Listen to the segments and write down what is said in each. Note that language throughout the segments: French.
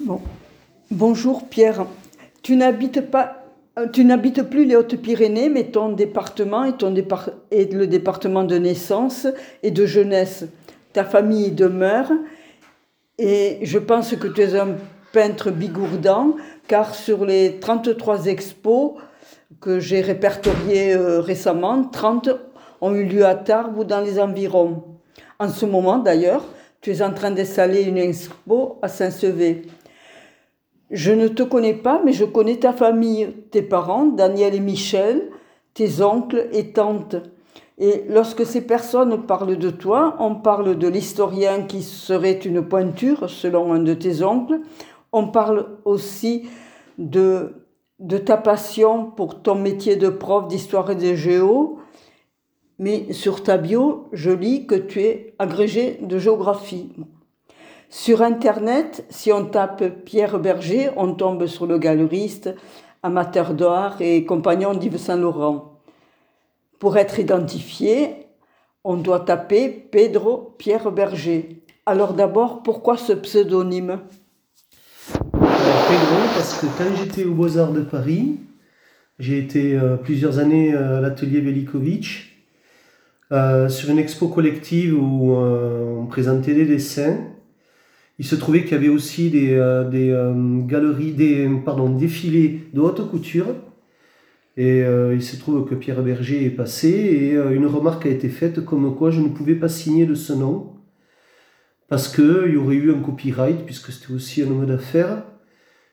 Bon. Bonjour Pierre. Tu n'habites pas, euh, tu n'habites plus les Hautes-Pyrénées, mais ton département est, le département de naissance et de jeunesse. Ta famille demeure et je pense que tu es un peintre bigourdant, car sur les 33 expos que j'ai répertoriées euh, récemment, 30 ont eu lieu à Tarbes ou dans les environs. En ce moment d'ailleurs, tu es en train d'installer une expo à Saint-Sevé. Je ne te connais pas, mais je connais ta famille, tes parents, Daniel et Michel, tes oncles et tantes. Et lorsque ces personnes parlent de toi, on parle de l'historien qui serait une pointure, selon un de tes oncles. On parle aussi de, de ta passion pour ton métier de prof d'histoire et de géo. Mais sur ta bio, je lis que tu es agrégé de géographie. Sur Internet, si on tape Pierre Berger, on tombe sur le galeriste, amateur d'art et compagnon d'Yves Saint-Laurent. Pour être identifié, on doit taper Pedro Pierre Berger. Alors d'abord, pourquoi ce pseudonyme? Pedro, parce que quand j'étais aux Beaux-Arts de Paris, j'ai été euh, plusieurs années à l'atelier Velikovic, euh, sur une expo collective où euh, on présentait des dessins il se trouvait qu'il y avait aussi des, euh, des euh, galeries, des pardon, défilés de haute couture. Et euh, il se trouve que Pierre Berger est passé et une remarque a été faite comme quoi je ne pouvais pas signer de ce nom parce qu'il y aurait eu un copyright puisque c'était aussi un homme d'affaires.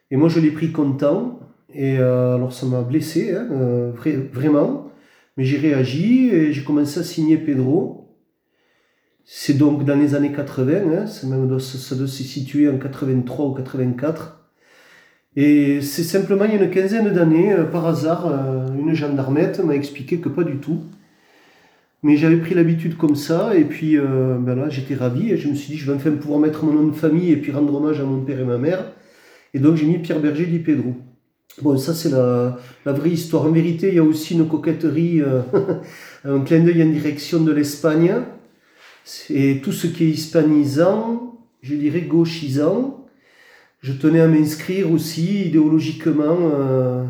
Et moi je l'ai pris content et alors ça m'a blessé, hein, vraiment. Mais j'ai réagi et j'ai commencé à signer Pedro. C'est donc dans les années 80, hein, ça, doit, ça doit se situer en 83 ou 84. Et c'est simplement il y a une quinzaine d'années, euh, par hasard, euh, une gendarmette m'a expliqué que pas du tout. Mais j'avais pris l'habitude comme ça, et puis euh, ben là j'étais ravi, et je me suis dit je vais enfin pouvoir mettre mon nom de famille et puis rendre hommage à mon père et ma mère. Et donc j'ai mis Pierre Berger dit Pedro. Bon, ça c'est la, la, vraie histoire. En vérité, il y a aussi une coquetterie, un clin d'œil en direction de l'Espagne et tout ce qui est hispanisant, je dirais gauchisant. Je tenais à m'inscrire aussi idéologiquement euh,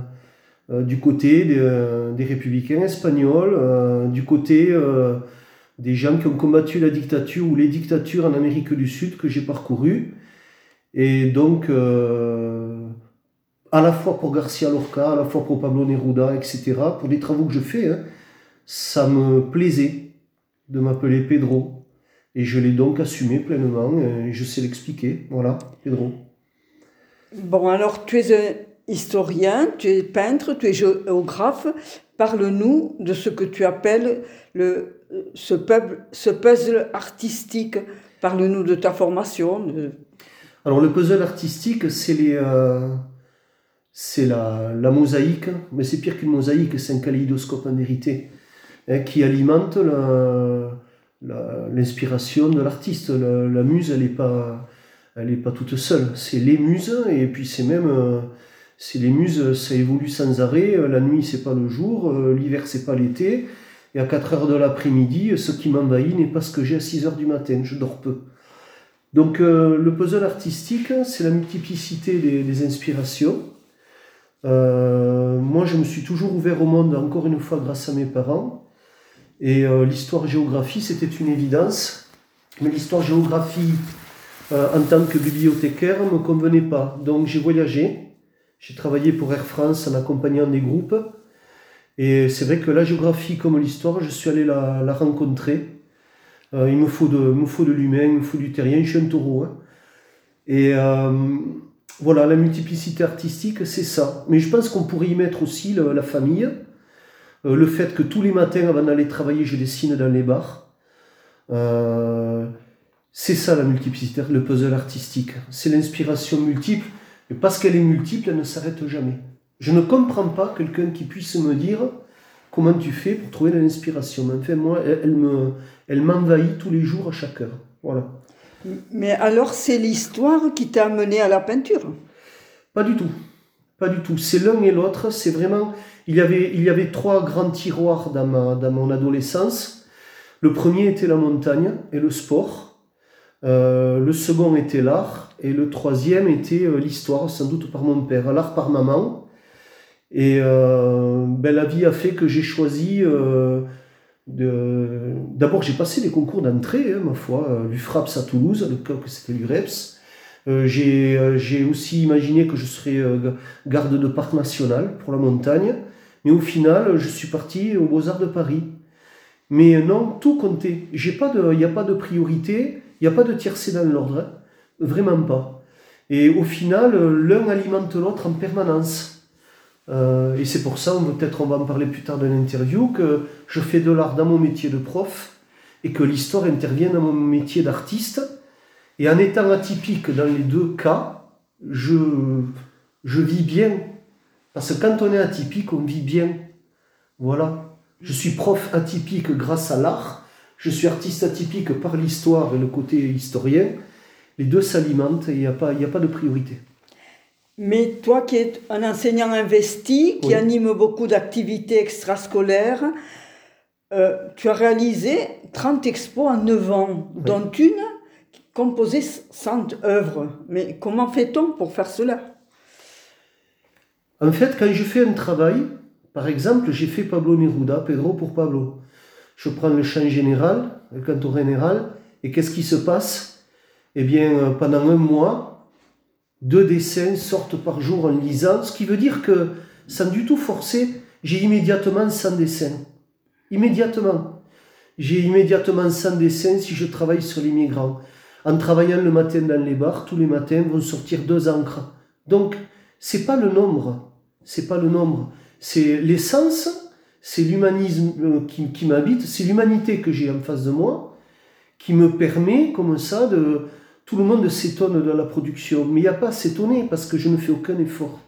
euh, du côté euh, des républicains espagnols, du côté des gens qui ont combattu la dictature ou les dictatures en Amérique du Sud que j'ai parcouru. Et donc, à la fois pour Garcia Lorca, à la fois pour Pablo Neruda, etc., pour les travaux que je fais, hein, ça me plaisait de m'appeler Pedro. Et je l'ai donc assumé pleinement et je sais l'expliquer. Voilà, Pedro. Bon, alors tu es un historien, tu es peintre, tu es géographe. Parle-nous de ce que tu appelles le, ce, ce puzzle artistique. Parle-nous de ta formation. Alors le puzzle artistique, c'est les... Euh, c'est la, la, mosaïque, mais c'est pire qu'une mosaïque, c'est un kaléidoscope en vérité, hein, qui alimente la, l'inspiration de l'artiste. La, muse, elle n'est pas, elle pas toute seule. C'est les muses, et puis c'est même, euh, c'est les muses, ça évolue sans arrêt. La nuit, c'est pas le jour, euh, l'hiver, c'est pas l'été. Et à 4 heures de l'après-midi, ce qui m'envahit n'est pas ce que j'ai à 6 heures du matin. Je dors peu. Donc euh, le puzzle artistique, c'est la multiplicité des, des inspirations. moi, je me suis toujours ouvert au monde, encore une fois, grâce à mes parents. Et euh, l'histoire-géographie, c'était une évidence. Mais l'histoire-géographie, euh, en tant que bibliothécaire, ne me convenait pas. Donc j'ai voyagé. J'ai travaillé pour Air France en accompagnant des groupes. Et c'est vrai que la géographie comme l'histoire, je suis allé la, la rencontrer. Euh, il me faut de, de l'humain, il me faut du terrien, je suis un taureau. Hein. Et voilà, la multiplicité artistique, c'est ça. Mais je pense qu'on pourrait y mettre aussi la famille. Euh, le fait que tous les matins, avant d'aller travailler, je dessine dans les bars. Euh, c'est ça la multiplicité, le puzzle artistique. C'est l'inspiration multiple. Et parce qu'elle est multiple, elle ne s'arrête jamais. Je ne comprends pas quelqu'un qui puisse me dire comment tu fais pour trouver l'inspiration. Mais enfin, moi, elle, me, elle m'envahit tous les jours à chaque heure. Voilà. Mais alors, c'est l'histoire qui t'a amené à la peinture? Pas du tout. Pas du tout. C'est l'un et l'autre. C'est vraiment. Il y, avait, il y avait trois grands tiroirs dans, ma, dans mon adolescence. Le premier était la montagne et le sport. Euh, le second était l'art. et le troisième était l'histoire, sans doute par mon père, l'art par maman. Et ben, la vie a fait que j'ai choisi D'abord, j'ai passé des concours d'entrée, hein, ma foi, l'UFRAPS à Toulouse, le que c'était l'UREPS. Euh, euh, j'ai aussi imaginé que je serais euh, garde de parc national pour la montagne, mais au final, je suis parti aux Beaux-Arts de Paris. Mais non, tout comptait. Il n'y a pas de priorité, il n'y a pas de tiercé dans l'ordre, vraiment pas. Et au final, l'un alimente l'autre en permanence. et c'est pour ça, peut-être on va en parler plus tard dans l'interview, que je fais de l'art dans mon métier de prof et que l'histoire intervient dans mon métier d'artiste et en étant atypique dans les deux cas, je, je vis bien. Parce que quand on est atypique, on vit bien. Voilà. Je suis prof atypique grâce à l'art. Je suis artiste atypique par l'histoire et le côté historien. Les deux s'alimentent et il n'y a, pas, a pas de priorité. Mais toi qui es un enseignant investi, qui anime beaucoup d'activités extrascolaires, euh, tu as réalisé 30 expos en 9 ans, dont une composer 100 œuvres. Mais comment fait-on pour faire cela? En fait, quand je fais un travail, par exemple, j'ai fait Pablo Neruda, Pedro pour Pablo. Je prends le chant général, le canto général, et qu'est-ce qui se passe? Eh bien, euh, pendant un mois, deux dessins sortent par jour en lisant, ce qui veut dire que, sans du tout forcer, j'ai immédiatement 100 dessins. Immédiatement. J'ai immédiatement 100 dessins si je travaille sur les migrants en travaillant le matin dans les bars, tous les matins vont sortir deux encres. Donc, c'est pas le nombre, c'est pas le nombre, c'est l'essence, c'est l'humanisme euh, qui, m'habite, c'est l'humanité que j'ai en face de moi, qui me permet comme ça de... Tout le monde s'étonne de la production, mais il n'y a pas à s'étonner parce que je ne fais aucun effort.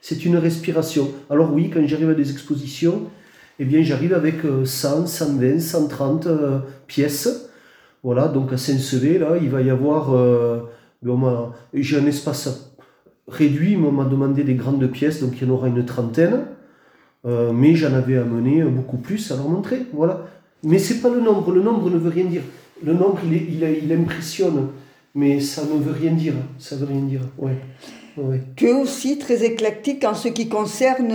C'est une respiration. Alors oui, quand j'arrive à des expositions, eh bien j'arrive avec 100, 120, 130 pièces voilà, donc à Saint-Sevé, là, il va y avoir. Euh, j'ai un espace réduit, mais on m'a demandé des grandes pièces, donc il y en aura une trentaine. Euh, mais j'en avais amené beaucoup plus à leur montrer. Voilà. Mais c'est pas le nombre. Le nombre ne veut rien dire. Le nombre, il, il, impressionne, mais ça ne veut rien dire. Ça veut rien dire. Ouais. Tu es aussi très éclectique en ce qui concerne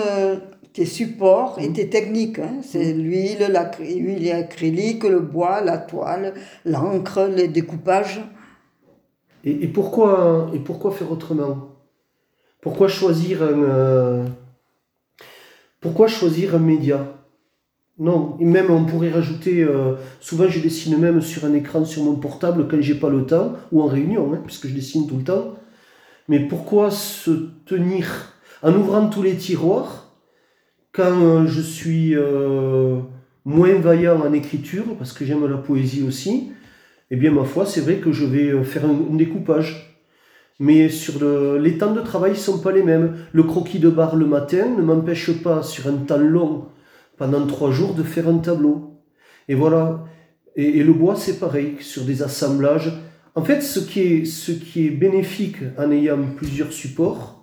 tes supports et mm. tes techniques. Hein. C'est mm. l'huile, l'huile acrylique, le bois, la toile, l'encre, les découpages. Et, pourquoi, et pourquoi faire autrement? Pourquoi choisir un, euh, pourquoi choisir un média? Non, et même on pourrait rajouter, euh, souvent je dessine même sur un écran sur mon portable quand j'ai pas le temps, ou en réunion, hein, puisque je dessine tout le temps. Mais pourquoi se tenir en ouvrant tous les tiroirs quand euh, je suis euh, moins vaillant en écriture, parce que j'aime la poésie aussi, eh bien, ma foi, c'est vrai que je vais euh, faire un, découpage. Mais sur le, les temps de travail ne sont pas les mêmes. Le croquis de barre le matin ne m'empêche pas, sur un temps long, pendant trois jours, de faire un tableau. Et voilà. Et, et le bois, c'est pareil, sur des assemblages. En fait, ce qui est, ce qui est bénéfique en ayant plusieurs supports,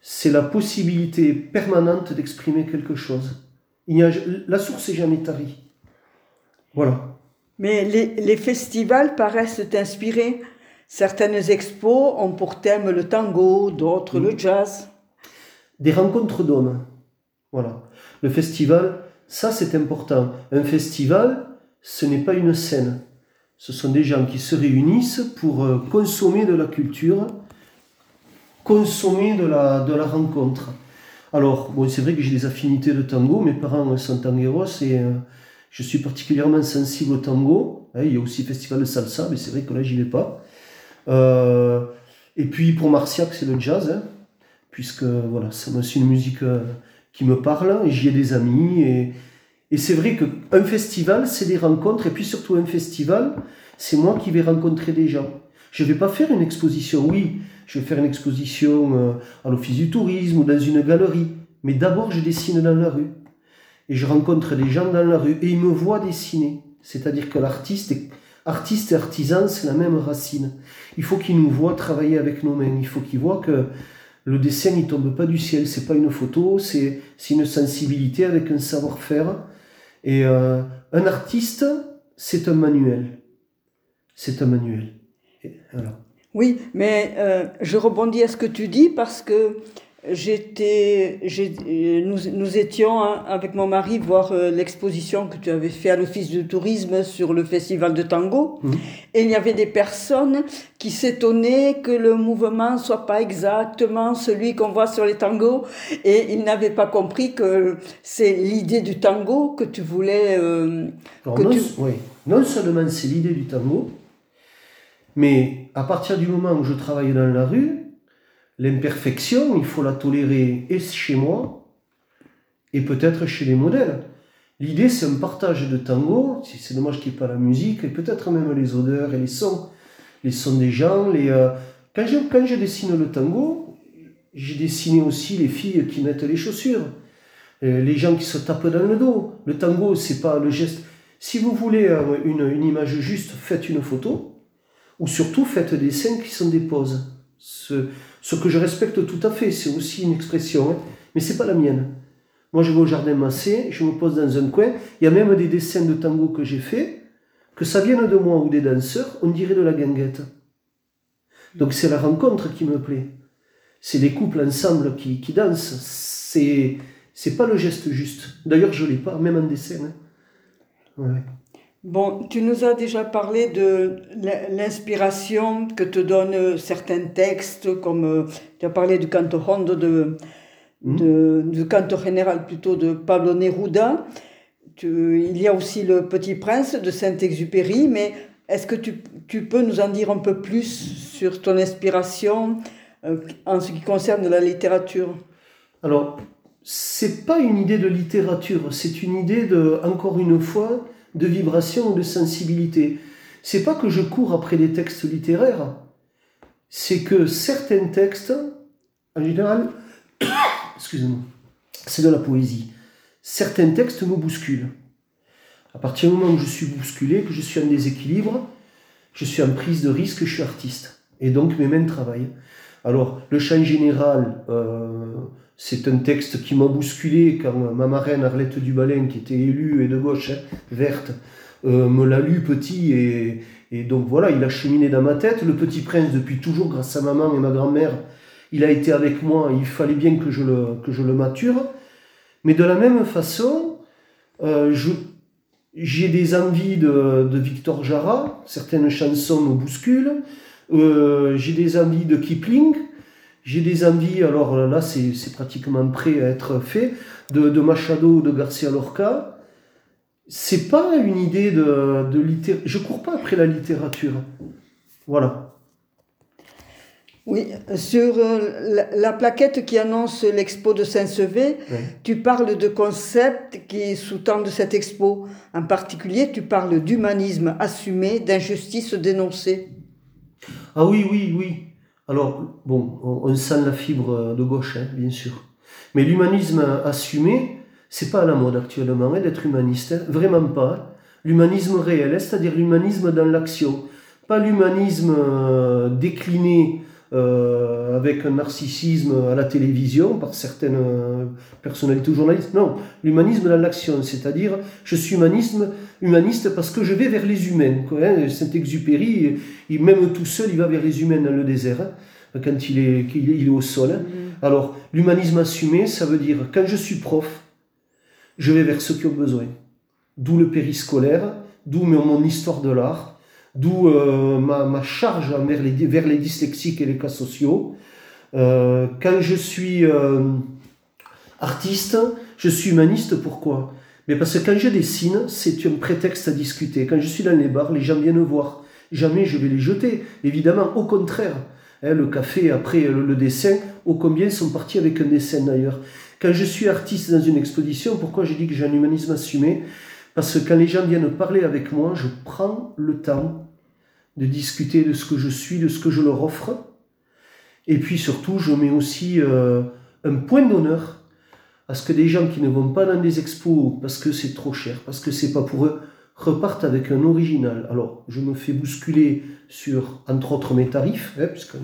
c'est la possibilité permanente d'exprimer quelque chose. Il y a, la source n'est jamais tarie. Voilà. Mais les, festivals paraissent inspirés. Certaines expos ont pour thème le tango, d'autres le jazz. Des rencontres d'hommes. Voilà. Le festival, ça c'est important. Un festival, ce n'est pas une scène. Ce sont des gens qui se réunissent pour euh, consommer de la culture, consommer de la, de la rencontre. Alors, bon, c'est vrai que j'ai des affinités de tango, mes parents sont tangueros et euh, je suis particulièrement sensible au tango. Hein, il y a aussi le festival de salsa, mais c'est vrai que là, j'y vais pas. Euh, et puis pour Marciac, c'est le jazz, hein, puisque voilà, c'est une musique euh, qui me parle, j'y ai des amis. Et, et c'est vrai qu'un festival, c'est des rencontres, et puis surtout un festival, c'est moi qui vais rencontrer des gens. Je ne vais pas faire une exposition, oui, je vais faire une exposition euh, à l'office du tourisme ou dans une galerie. Mais d'abord, je dessine dans la rue. Et je rencontre des gens dans la rue et ils me voient dessiner. C'est-à-dire que l'artiste artiste et artisan, c'est la même racine. Il faut qu'ils nous voient travailler avec nos mains. Il faut qu'ils voient que le dessin, il tombe pas du ciel. C'est pas une photo, c'est une sensibilité avec un savoir-faire. Et euh, un artiste, c'est un manuel. C'est un manuel. voilà. Oui, mais euh, je rebondis à ce que tu dis parce que J'étais, nous, nous étions hein, avec mon mari voir euh, l'exposition que tu avais fait à l'office de tourisme sur le festival de tango, mmh. et il y avait des personnes qui s'étonnaient que le mouvement soit pas exactement celui qu'on voit sur les tangos, et ils n'avaient pas compris que c'est l'idée du tango que tu voulais. Euh, que non, Oui. non seulement c'est l'idée du tango, mais à partir du moment où je travaille dans la rue, l'imperfection, il faut la tolérer et chez moi et peut-être chez les modèles. L'idée, c'est un partage de tango, c'est dommage qu'il n'y ait pas la musique, et peut-être même les odeurs et les sons, les sons des gens. Euh, Quand, je, dessine le tango, j'ai dessiné aussi les filles qui mettent les chaussures, euh, les gens qui se tapent dans le dos. Le tango, c'est pas le geste. Si vous voulez euh, une image juste, faites une photo, ou surtout faites des scènes qui sont des poses. Ce, que je respecte tout à fait, c'est aussi une expression, hein, mais c'est pas la mienne. Moi, je vais au jardin massé, je me pose dans un coin. Il y a même des dessins de tango que j'ai fait, que ça vienne de moi ou des danseurs, on dirait de la ganguette. Donc c'est la rencontre qui me plaît. C'est les couples ensemble qui, dansent. C'est c'est pas le geste juste. D'ailleurs, je l'ai pas, même en dessin. Hein. Bon, tu nous as déjà parlé de l'inspiration que te donnent certains textes, comme euh, tu as parlé du canto hondo, de, hmm. de, du canto général plutôt de Pablo Neruda. Tu, il y a aussi le Petit Prince de Saint-Exupéry, mais est-ce que tu, tu, peux nous en dire un peu plus sur ton inspiration euh, en ce qui concerne la littérature? Alors, c'est pas une idée de littérature, c'est une idée de, encore une fois, de vibration ou de sensibilité. C'est pas que je cours après des textes littéraires, c'est que certains textes, en général, excusez-moi, c'est de la poésie. Certains textes me bousculent. À partir du moment où je suis bousculé, que je suis en déséquilibre, je suis en prise de risque, je suis artiste. Et donc mes mains travaillent. Alors, le chant général, euh, c'est un texte qui m'a bousculé quand ma marraine Arlette Dubalin, qui était élue et de gauche, hein, verte, euh, me l'a lu petit et, donc voilà, il a cheminé dans ma tête. Le Petit Prince, depuis toujours, grâce à maman et ma grand-mère, il a été avec moi, il fallait bien que je le, mature. Mais de la même façon, euh, j'ai des envies de, de, Victor Jara, certaines chansons me bousculent, euh, j'ai des envies de Kipling, j'ai des envies, alors là c'est pratiquement prêt à être fait, de, de Machado ou de Garcia Lorca. C'est pas une idée de, de littérature. Je cours pas après la littérature. Voilà. Oui, sur euh, la, plaquette qui annonce l'expo de Saint-Sevé, tu parles de concepts qui sous-tendent cette expo. En particulier, tu parles d'humanisme assumé, d'injustice dénoncée. Ah oui, oui, oui. Alors, bon, on, sent la fibre de gauche, hein, bien sûr. Mais l'humanisme assumé, c'est pas à la mode actuellement hein, d'être humaniste, hein. vraiment pas. L'humanisme réel, c'est-à-dire l'humanisme dans l'action, pas l'humanisme euh, décliné euh, avec un narcissisme à la télévision par certaines euh, personnalités ou journalistes. Non, l'humanisme dans l'action, c'est-à-dire je suis humanisme, humaniste parce que je vais vers les humains. Hein. Saint-Exupéry, même tout seul, il va vers les humains dans le désert, hein, quand il est, il est au sol. Hein. Mm-hmm. Alors, l'humanisme assumé, ça veut dire quand je suis prof, je vais vers ceux qui ont besoin. D'où le périscolaire, d'où mon histoire de l'art, D'où euh, ma, charge vers les, dyslexiques et les cas sociaux. Euh, quand je suis euh, artiste, je suis humaniste, pourquoi? Mais parce que quand je dessine, c'est un prétexte à discuter. Quand je suis dans les bars, les gens viennent voir. Jamais je vais les jeter. Évidemment, au contraire. Hein, le café après le, dessin, ô combien sont partis avec un dessin d'ailleurs. Quand je suis artiste dans une exposition, pourquoi j'ai dit que j'ai un humanisme assumé? Parce que quand les gens viennent parler avec moi, je prends le temps de discuter de ce que je suis, de ce que je leur offre. Et puis surtout, je mets aussi euh, un point d'honneur à ce que des gens qui ne vont pas dans des expos parce que c'est trop cher, parce que c'est pas pour eux, repartent avec un original. Alors, je me fais bousculer sur, entre autres, mes tarifs, hein, puisqu'un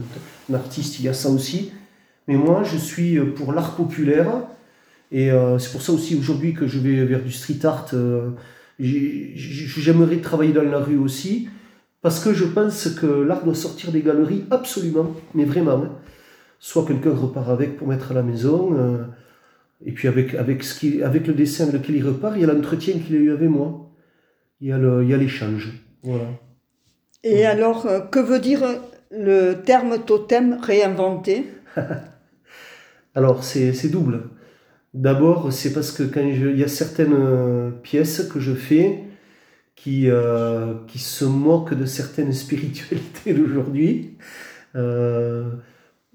artiste, il y a ça aussi. Mais moi, je suis pour l'art populaire, et euh, c'est pour ça aussi aujourd'hui que je vais vers du street art. Euh, j'aimerais travailler dans la rue aussi. Parce que je pense que l'art doit sortir des galeries absolument, mais vraiment. Hein. Soit quelqu'un repart avec pour mettre à la maison, euh, et puis avec, avec, ce qui, avec le dessin avec lequel il repart, il y a l'entretien qu'il a eu avec moi. Il y a l'échange. Voilà. Et alors, que veut dire le terme totem réinventé? Alors, c'est double. D'abord, c'est parce que quand il y a certaines euh, pièces que je fais qui, euh, qui se moquent de certaines spiritualités d'aujourd'hui. Euh,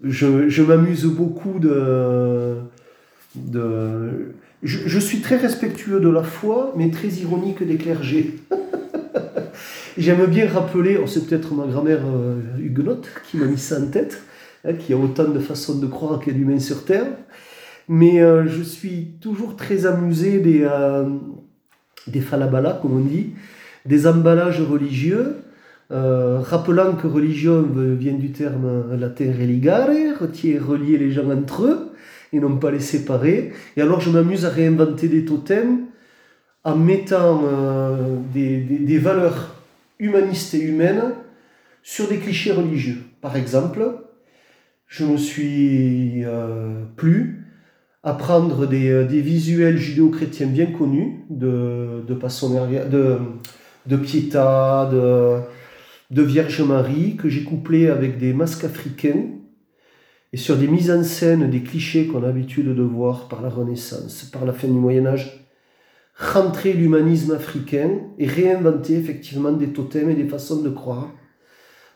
je, je m'amuse beaucoup de... de je, je, suis très respectueux de la foi, mais très ironique des clergés. J'aime bien rappeler, oh, c'est peut-être ma grand-mère huguenote qui m'a mis ça en tête, hein, qui a autant de façons de croire qu'il y a d'humains sur Terre. Mais euh, je suis toujours très amusé des, euh, des falabala, comme on dit, des emballages religieux, euh, rappelant que religion vient du terme latin religare, relier les gens entre eux et non pas les séparer. Et alors je m'amuse à réinventer des totems en mettant des, des, des, valeurs humanistes et humaines sur des clichés religieux. Par exemple, je me suis plu à prendre des, euh, des visuels judéo-chrétiens bien connus de, de, de, de Pietà, de, de Vierge Marie, que j'ai couplé avec des masques africains et sur des mises en scène des clichés qu'on a l'habitude de voir par la Renaissance, par la fin du Moyen Âge, rentrer l'humanisme africain et réinventer effectivement des totems et des façons de croire.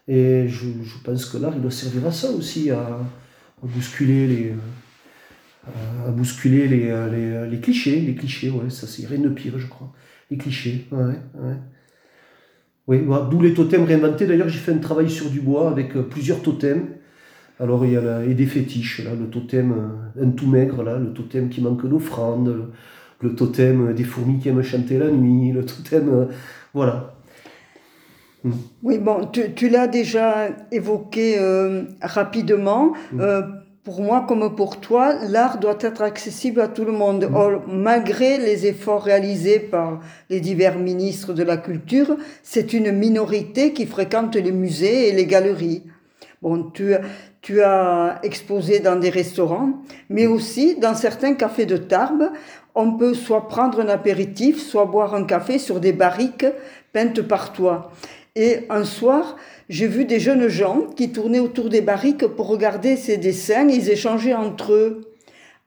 Et je, pense que là, il doit servir à ça aussi, à bousculer les, à bousculer les, euh, les, euh, les, clichés, les clichés, ouais, ça c'est rien de pire, je crois. Les clichés, ouais, ouais. Oui, d'où les totems réinventés. D'ailleurs, j'ai fait un travail sur du bois avec euh, plusieurs totems. Alors, il y a là, et des fétiches, là, le totem, un tout maigre, là, le totem qui manque d'offrande, le, le, totem des fourmis qui aiment chanter la nuit, le totem, voilà. Oui, bon, tu, tu l'as déjà évoqué euh, rapidement. Mm. Pour moi comme pour toi, l'art doit être accessible à tout le monde. Mm. Or, malgré les efforts réalisés par les divers ministres de la Culture, c'est une minorité qui fréquente les musées et les galeries. Bon, tu, tu as exposé dans des restaurants, mais aussi dans certains cafés de Tarbes, on peut soit prendre un apéritif, soit boire un café sur des barriques peintes par toi. Et un soir, j'ai vu des jeunes gens qui tournaient autour des barriques pour regarder ces dessins, ils échangeaient entre eux.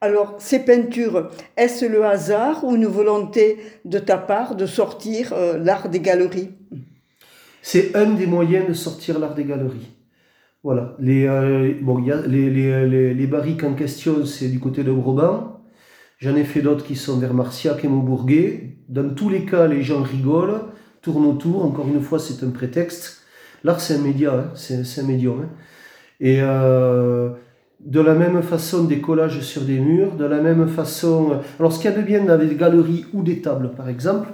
Alors, ces peintures, est-ce le hasard ou une volonté de ta part de sortir euh, l'art des galeries? C'est un des moyens de sortir l'art des galeries. Voilà. Les, euh, bon, y a les, les, les, barriques en question, c'est du côté de Brabant. J'en ai fait d'autres qui sont vers Marciac et Maubourguet. Dans tous les cas, les gens rigolent, tournent autour. Encore une fois, c'est un prétexte. L'art, c'est un média, hein, c'est un médium. Hein. Et euh, de la même façon, des collages sur des murs, de la même façon. Euh, alors, ce qu'il y a de bien dans les galeries ou des tables, par exemple,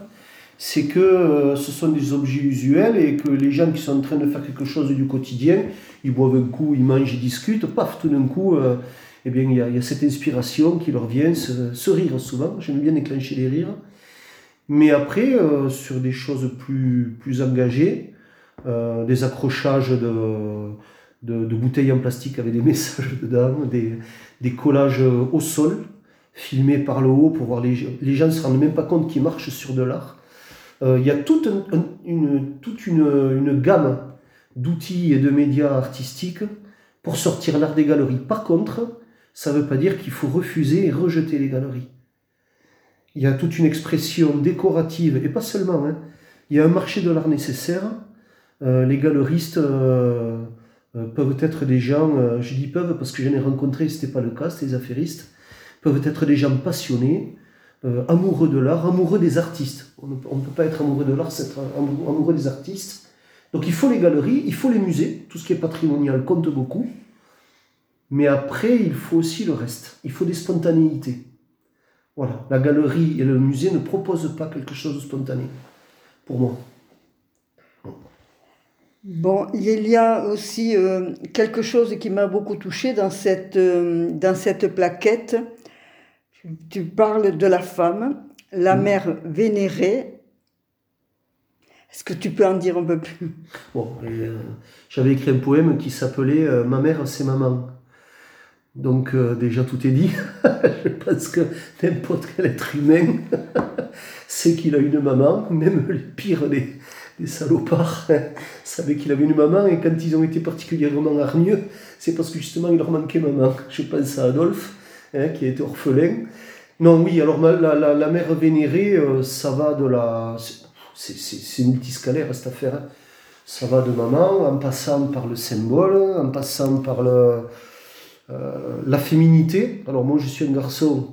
c'est que euh, ce sont des objets usuels et que les gens qui sont en train de faire quelque chose du quotidien, ils boivent un coup, ils mangent, ils discutent, paf, tout d'un coup, eh bien, il y, a, cette inspiration qui leur vient, ce, ce rire souvent. J'aime bien déclencher les rires. Mais après, sur des choses plus, plus engagées, euh, des accrochages de, de, bouteilles en plastique avec des messages dedans, des, des collages au sol, filmés par le haut pour voir les, les gens ne se rendent même pas compte qu'ils marchent sur de l'art. Euh, il y a toute, une, toute une, une gamme d'outils et de médias artistiques pour sortir l'art des galeries. Par contre, ça ne veut pas dire qu'il faut refuser et rejeter les galeries. Il y a toute une expression décorative, et pas seulement. Hein. Il y a un marché de l'art nécessaire, les galeristes euh, euh, peuvent être des gens, je dis peuvent parce que j'en ai rencontré, ce n'était pas le cas, c'était des affairistes, peuvent être des gens passionnés, amoureux de l'art, amoureux des artistes. On ne peut pas être amoureux de l'art, c'est être amoureux des artistes. Donc il faut les galeries, il faut les musées, tout ce qui est patrimonial compte beaucoup. Mais après, il faut aussi le reste. Il faut des spontanéités. Voilà, la galerie et le musée ne proposent pas quelque chose de spontané, pour moi. Bon, il y a aussi euh, quelque chose qui m'a beaucoup touché dans cette, euh, dans cette plaquette. Tu parles de la femme, la mère vénérée. Est-ce que tu peux en dire un peu plus? Bon, euh, j'avais écrit un poème qui s'appelait Ma mère, c'est maman. Donc déjà tout est dit. Je pense que n'importe quel être humain sait qu'il a une maman, même les pires des, des salopards savaient qu'il avait une maman et quand ils ont été particulièrement hargneux, c'est parce que justement il leur manquait maman. Je pense à Adolphe, hein, qui a été orphelin. Non, oui, alors la, la, mère vénérée, ça va de la c'est multiscalaire cette affaire. Hein. Ça va de maman, en passant par le symbole, en passant par le, euh, la féminité. Alors moi je suis un garçon,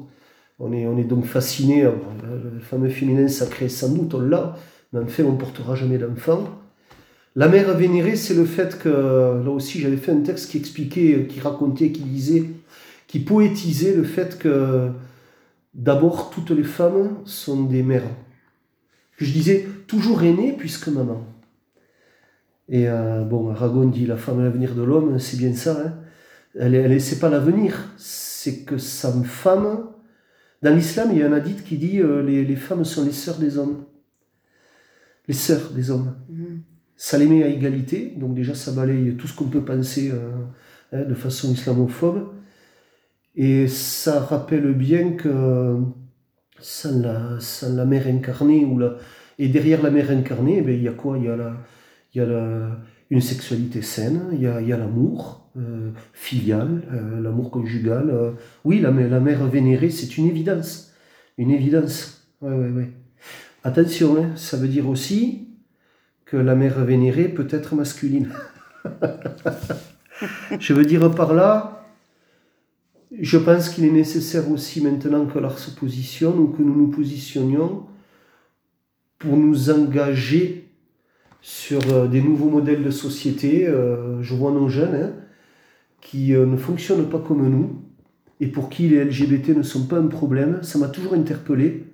on est, on est donc fasciné, le fameux féminin sacré sans doute on l'a, mais en fait on ne portera jamais d'enfant. La mère vénérée, c'est le fait que, là aussi j'avais fait un texte qui expliquait, qui racontait, qui disait, qui poétisait le fait que d'abord toutes les femmes sont des mères je disais toujours aînée puisque maman. Et euh, bon, Aragon dit la femme est l'avenir de l'homme, c'est bien ça. Hein. Elle, elle c'est pas l'avenir, c'est que sa femme. Dans l'islam, il y a un hadith qui dit euh, les, femmes sont les sœurs des hommes. Les sœurs des hommes. Ça les met à égalité, donc déjà ça balaye tout ce qu'on peut penser euh, hein, de façon islamophobe. Et ça rappelle bien que sans la, sans la mère incarnée. Ou la... Et derrière la mère incarnée, eh ben, il y a quoi? Il y a, la, il y a la, une sexualité saine, il y a, y a l'amour euh, filial, euh, l'amour conjugal. Euh. Oui, la, la mère vénérée, c'est une évidence. Une évidence. Ouais, ouais, ouais. Attention, ça veut dire aussi que la mère vénérée peut être masculine. Je veux dire par là, je pense qu'il est nécessaire aussi maintenant que l'art se positionne ou que nous nous positionnions pour nous engager sur euh, des nouveaux modèles de société. Euh, je vois nos jeunes hein, qui euh, ne fonctionnent pas comme nous et pour qui les LGBT ne sont pas un problème. Ça m'a toujours interpellé.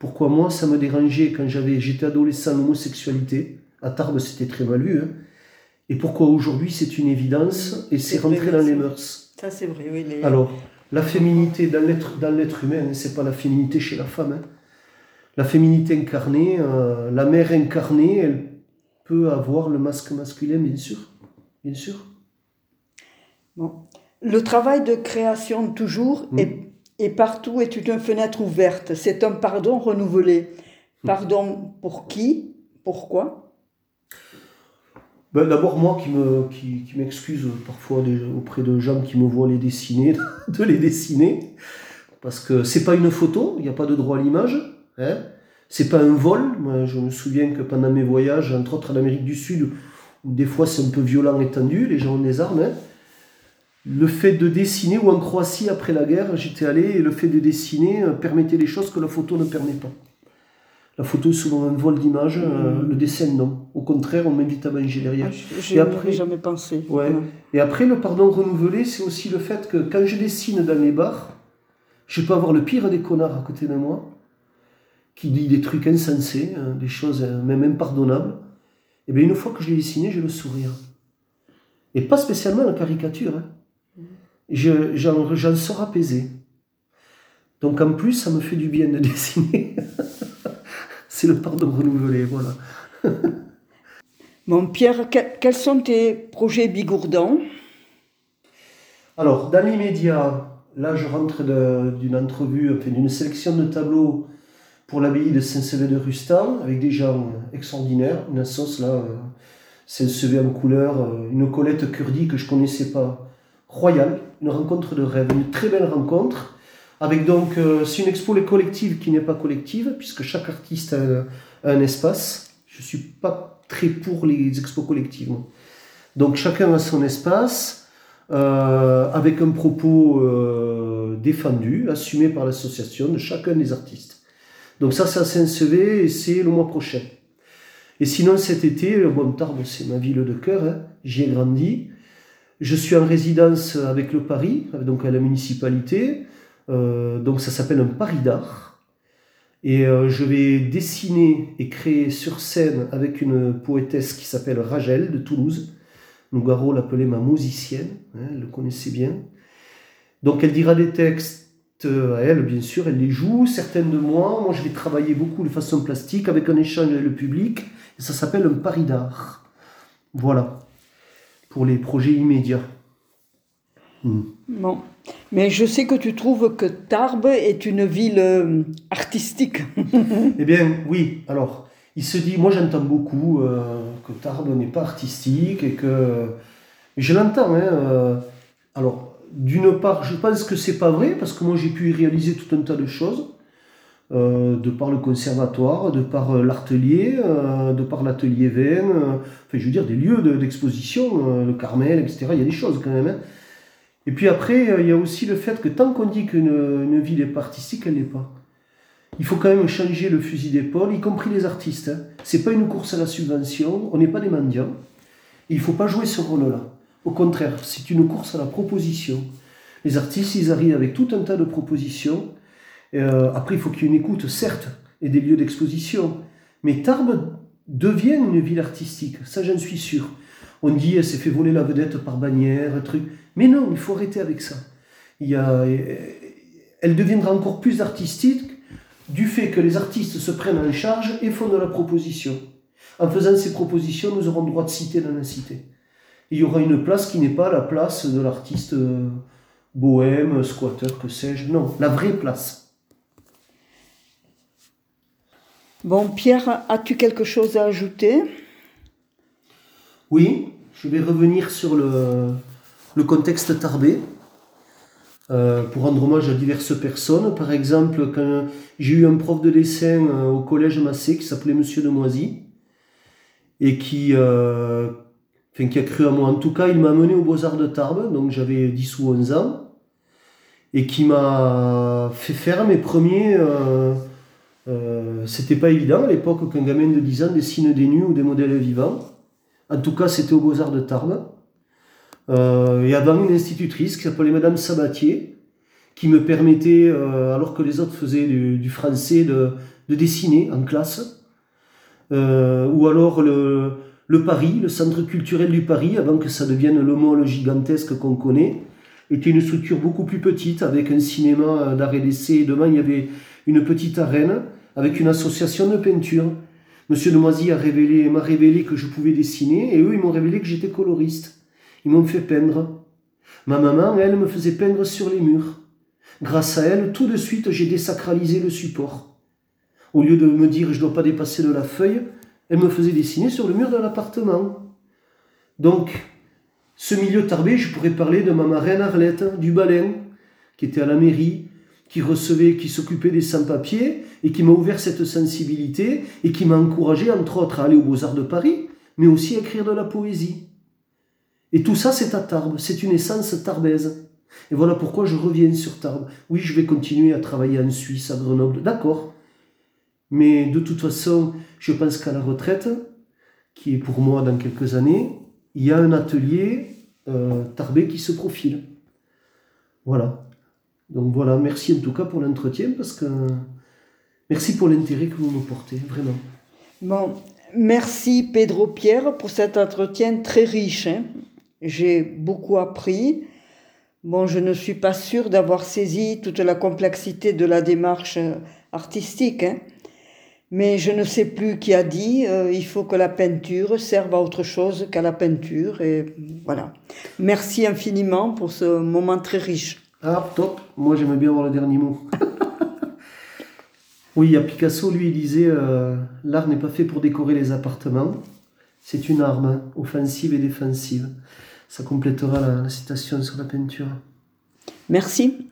Pourquoi moi, ça me dérangeait quand j'avais, j'étais adolescent, l'homosexualité? À Tarbes, c'était très mal vu. Hein. Et pourquoi aujourd'hui, c'est une évidence et c'est rentré dans les mœurs? Ça, c'est vrai, oui. Alors, la féminité dans l'être, dans l'être humain, hein, c'est pas la féminité chez la femme. Hein. La féminité incarnée, euh, la mère incarnée, elle peut avoir le masque masculin, bien sûr. Bien sûr. Bon. Le travail de création, toujours, hmm. Et, partout, est une fenêtre ouverte. C'est un pardon renouvelé. Hmm. Pardon pour qui? Pourquoi? Ben, D'abord, moi qui, me, qui, qui m'excuse parfois auprès de gens qui me voient les dessiner, de les dessiner. Parce que c'est pas une photo, il n'y a pas de droit à l'image. Hein. C'est pas un vol. Moi, je me souviens que pendant mes voyages, entre autres en Amérique du Sud, où des fois c'est un peu violent et tendu, les gens ont des armes. Hein, le fait de dessiner, ou en Croatie après la guerre, j'étais allé, et le fait de dessiner euh, permettait des choses que la photo ne permet pas. La photo est souvent un vol d'image, euh, mm. le dessin non. Au contraire, on m'invite à manger derrière. Ah, je n'ai jamais pensé. Ouais. Et après, le pardon renouvelé, c'est aussi le fait que quand je dessine dans les bars, je peux avoir le pire des connards à côté de moi, qui dit des trucs insensés, hein, des choses euh, même impardonnables. Et bien une fois que je l'ai dessiné, j'ai le sourire. Et pas spécialement la caricature. Hein. Mm. J'en sors apaisé. Donc en plus, ça me fait du bien de dessiner. c'est le pardon renouvelé, voilà. bon, Pierre, quels sont tes projets bigourdants Alors, dans l'immédiat, là, je rentre d'une entrevue, enfin, d'une sélection de tableaux pour l'abbaye de Saint-Sevé de Rustan, avec des gens extraordinaires, une sauce là, Saint-Sevé en couleur, euh, une Colette Kurdi que je connaissais pas, royale, une rencontre de rêve, une très belle rencontre avec donc, euh, c'est une expo collective qui n'est pas collective, puisque chaque artiste a, un espace. Je ne suis pas très pour les expos collectives. Donc chacun a son espace, euh, avec un propos euh, défendu, assumé par l'association de chacun des artistes. Donc ça, c'est à Saint-Sevé et c'est le mois prochain. Et sinon, cet été, bon, Tarbes, c'est ma ville de cœur, hein, j'y ai grandi. Je suis en résidence avec le Paris, donc à la municipalité. Euh, donc ça s'appelle un pari d'art. Et euh, je vais dessiner et créer sur scène avec une poétesse qui s'appelle Rachel de Toulouse. Nougaro l'appelait ma musicienne, hein, elle le connaissait bien. Donc elle dira des textes euh, elle, bien sûr, elle les joue. Certaines de moi, moi je vais travailler beaucoup de façon plastique avec un échange avec le public. Et ça s'appelle un pari d'art. Voilà, pour les projets immédiats. Hmm. Bon, mais je sais que tu trouves que Tarbes est une ville euh, artistique. eh bien, oui. Alors, il se dit, moi j'entends beaucoup euh, que Tarbes n'est pas artistique et que. je l'entends, hein. alors, d'une part, je pense que c'est pas vrai, parce que moi j'ai pu y réaliser tout un tas de choses, euh, de par le conservatoire, de par euh, l'artelier, euh, de par l'atelier Venn, enfin je veux dire des lieux d'exposition, le Carmel, etc. Il y a des choses quand même. Hein. Et puis après, il y a aussi le fait que tant qu'on dit qu'une une ville est pas artistique, elle n'est pas. Il faut quand même changer le fusil d'épaule, y compris les artistes. Hein. C'est pas une course à la subvention, on n'est pas des mendiants. il faut pas jouer ce rôle-là. Au contraire, c'est une course à la proposition. Les artistes, ils arrivent avec tout un tas de propositions. Euh, après, il faut qu'il y ait une écoute, certes, et des lieux d'exposition. Mais Tarbes devient une ville artistique, ça j'en suis sûr. On dit, elle s'est fait voler la vedette par bannière, truc. Mais non, il faut arrêter avec ça. Il y a, elle deviendra encore plus artistique du fait que les artistes se prennent en charge et font de la proposition. En faisant ces propositions, nous aurons le droit de citer dans la cité il y aura une place qui n'est pas la place de l'artiste euh, bohème, squatter, que sais-je. Non, la vraie place. Bon, Pierre, as-tu quelque chose à ajouter? Oui, je vais revenir sur le, contexte tarbé. Euh, pour rendre hommage à diverses personnes. Par exemple, j'ai eu un prof de dessin euh, au collège Massé qui s'appelait Monsieur de Moisy et qui, qui a cru à moi. En tout cas, il m'a amené aux Beaux-Arts de Tarbes, donc j'avais 10 ou 11 ans, et qui m'a fait faire mes premiers. Euh, euh, c'était pas évident à l'époque qu'un gamin de 10 ans dessine des nus ou des modèles vivants. En tout cas, c'était aux Beaux-Arts de Tarbes. Euh, et avant une institutrice qui s'appelait Madame Sabatier, qui me permettait, alors que les autres faisaient du, français, de, de, dessiner en classe. ou alors le, le Paris, le centre culturel du Paris, avant que ça devienne le mall gigantesque qu'on connaît, était une structure beaucoup plus petite, avec un cinéma d'arrêt d'essai. Demain, il y avait une petite arène, avec une association de peinture. Monsieur de Moisy a révélé, m'a révélé que je pouvais dessiner, et eux, ils m'ont révélé que j'étais coloriste. Ils m'ont fait peindre. Ma maman, elle, me faisait peindre sur les murs. Grâce à elle, tout de suite, j'ai désacralisé le support. Au lieu de me dire je ne dois pas dépasser de la feuille, elle me faisait dessiner sur le mur de l'appartement. Donc, ce milieu tarbé, je pourrais parler de ma marraine Arlette, du Balein, qui était à la mairie, qui recevait, qui s'occupait des sans-papiers, et qui m'a ouvert cette sensibilité, et qui m'a encouragé, entre autres, à aller aux Beaux-Arts de Paris, mais aussi à écrire de la poésie. Et tout ça, c'est à Tarbes, c'est une essence tarbaise. Et voilà pourquoi je reviens sur Tarbes. Oui, je vais continuer à travailler en Suisse, à Grenoble, d'accord. Mais de toute façon, je pense qu'à la retraite, qui est pour moi dans quelques années, il y a un atelier euh, Tarbé qui se profile. Voilà. Donc voilà, merci en tout cas pour l'entretien, parce que merci pour l'intérêt que vous me portez, vraiment. Bon, merci Pedro Pierre pour cet entretien très riche. Hein. J'ai beaucoup appris. Bon, je ne suis pas sûre d'avoir saisi toute la complexité de la démarche artistique. Hein. Mais je ne sais plus qui a dit, euh, il faut que la peinture serve à autre chose qu'à la peinture. Et voilà. Merci infiniment pour ce moment très riche. Ah, top. Moi, j'aimais bien avoir le dernier mot. oui, il y Picasso, lui, il disait euh, L'art n'est pas fait pour décorer les appartements. C'est une arme, hein, offensive et défensive. Ça complétera la citation sur la peinture. Merci.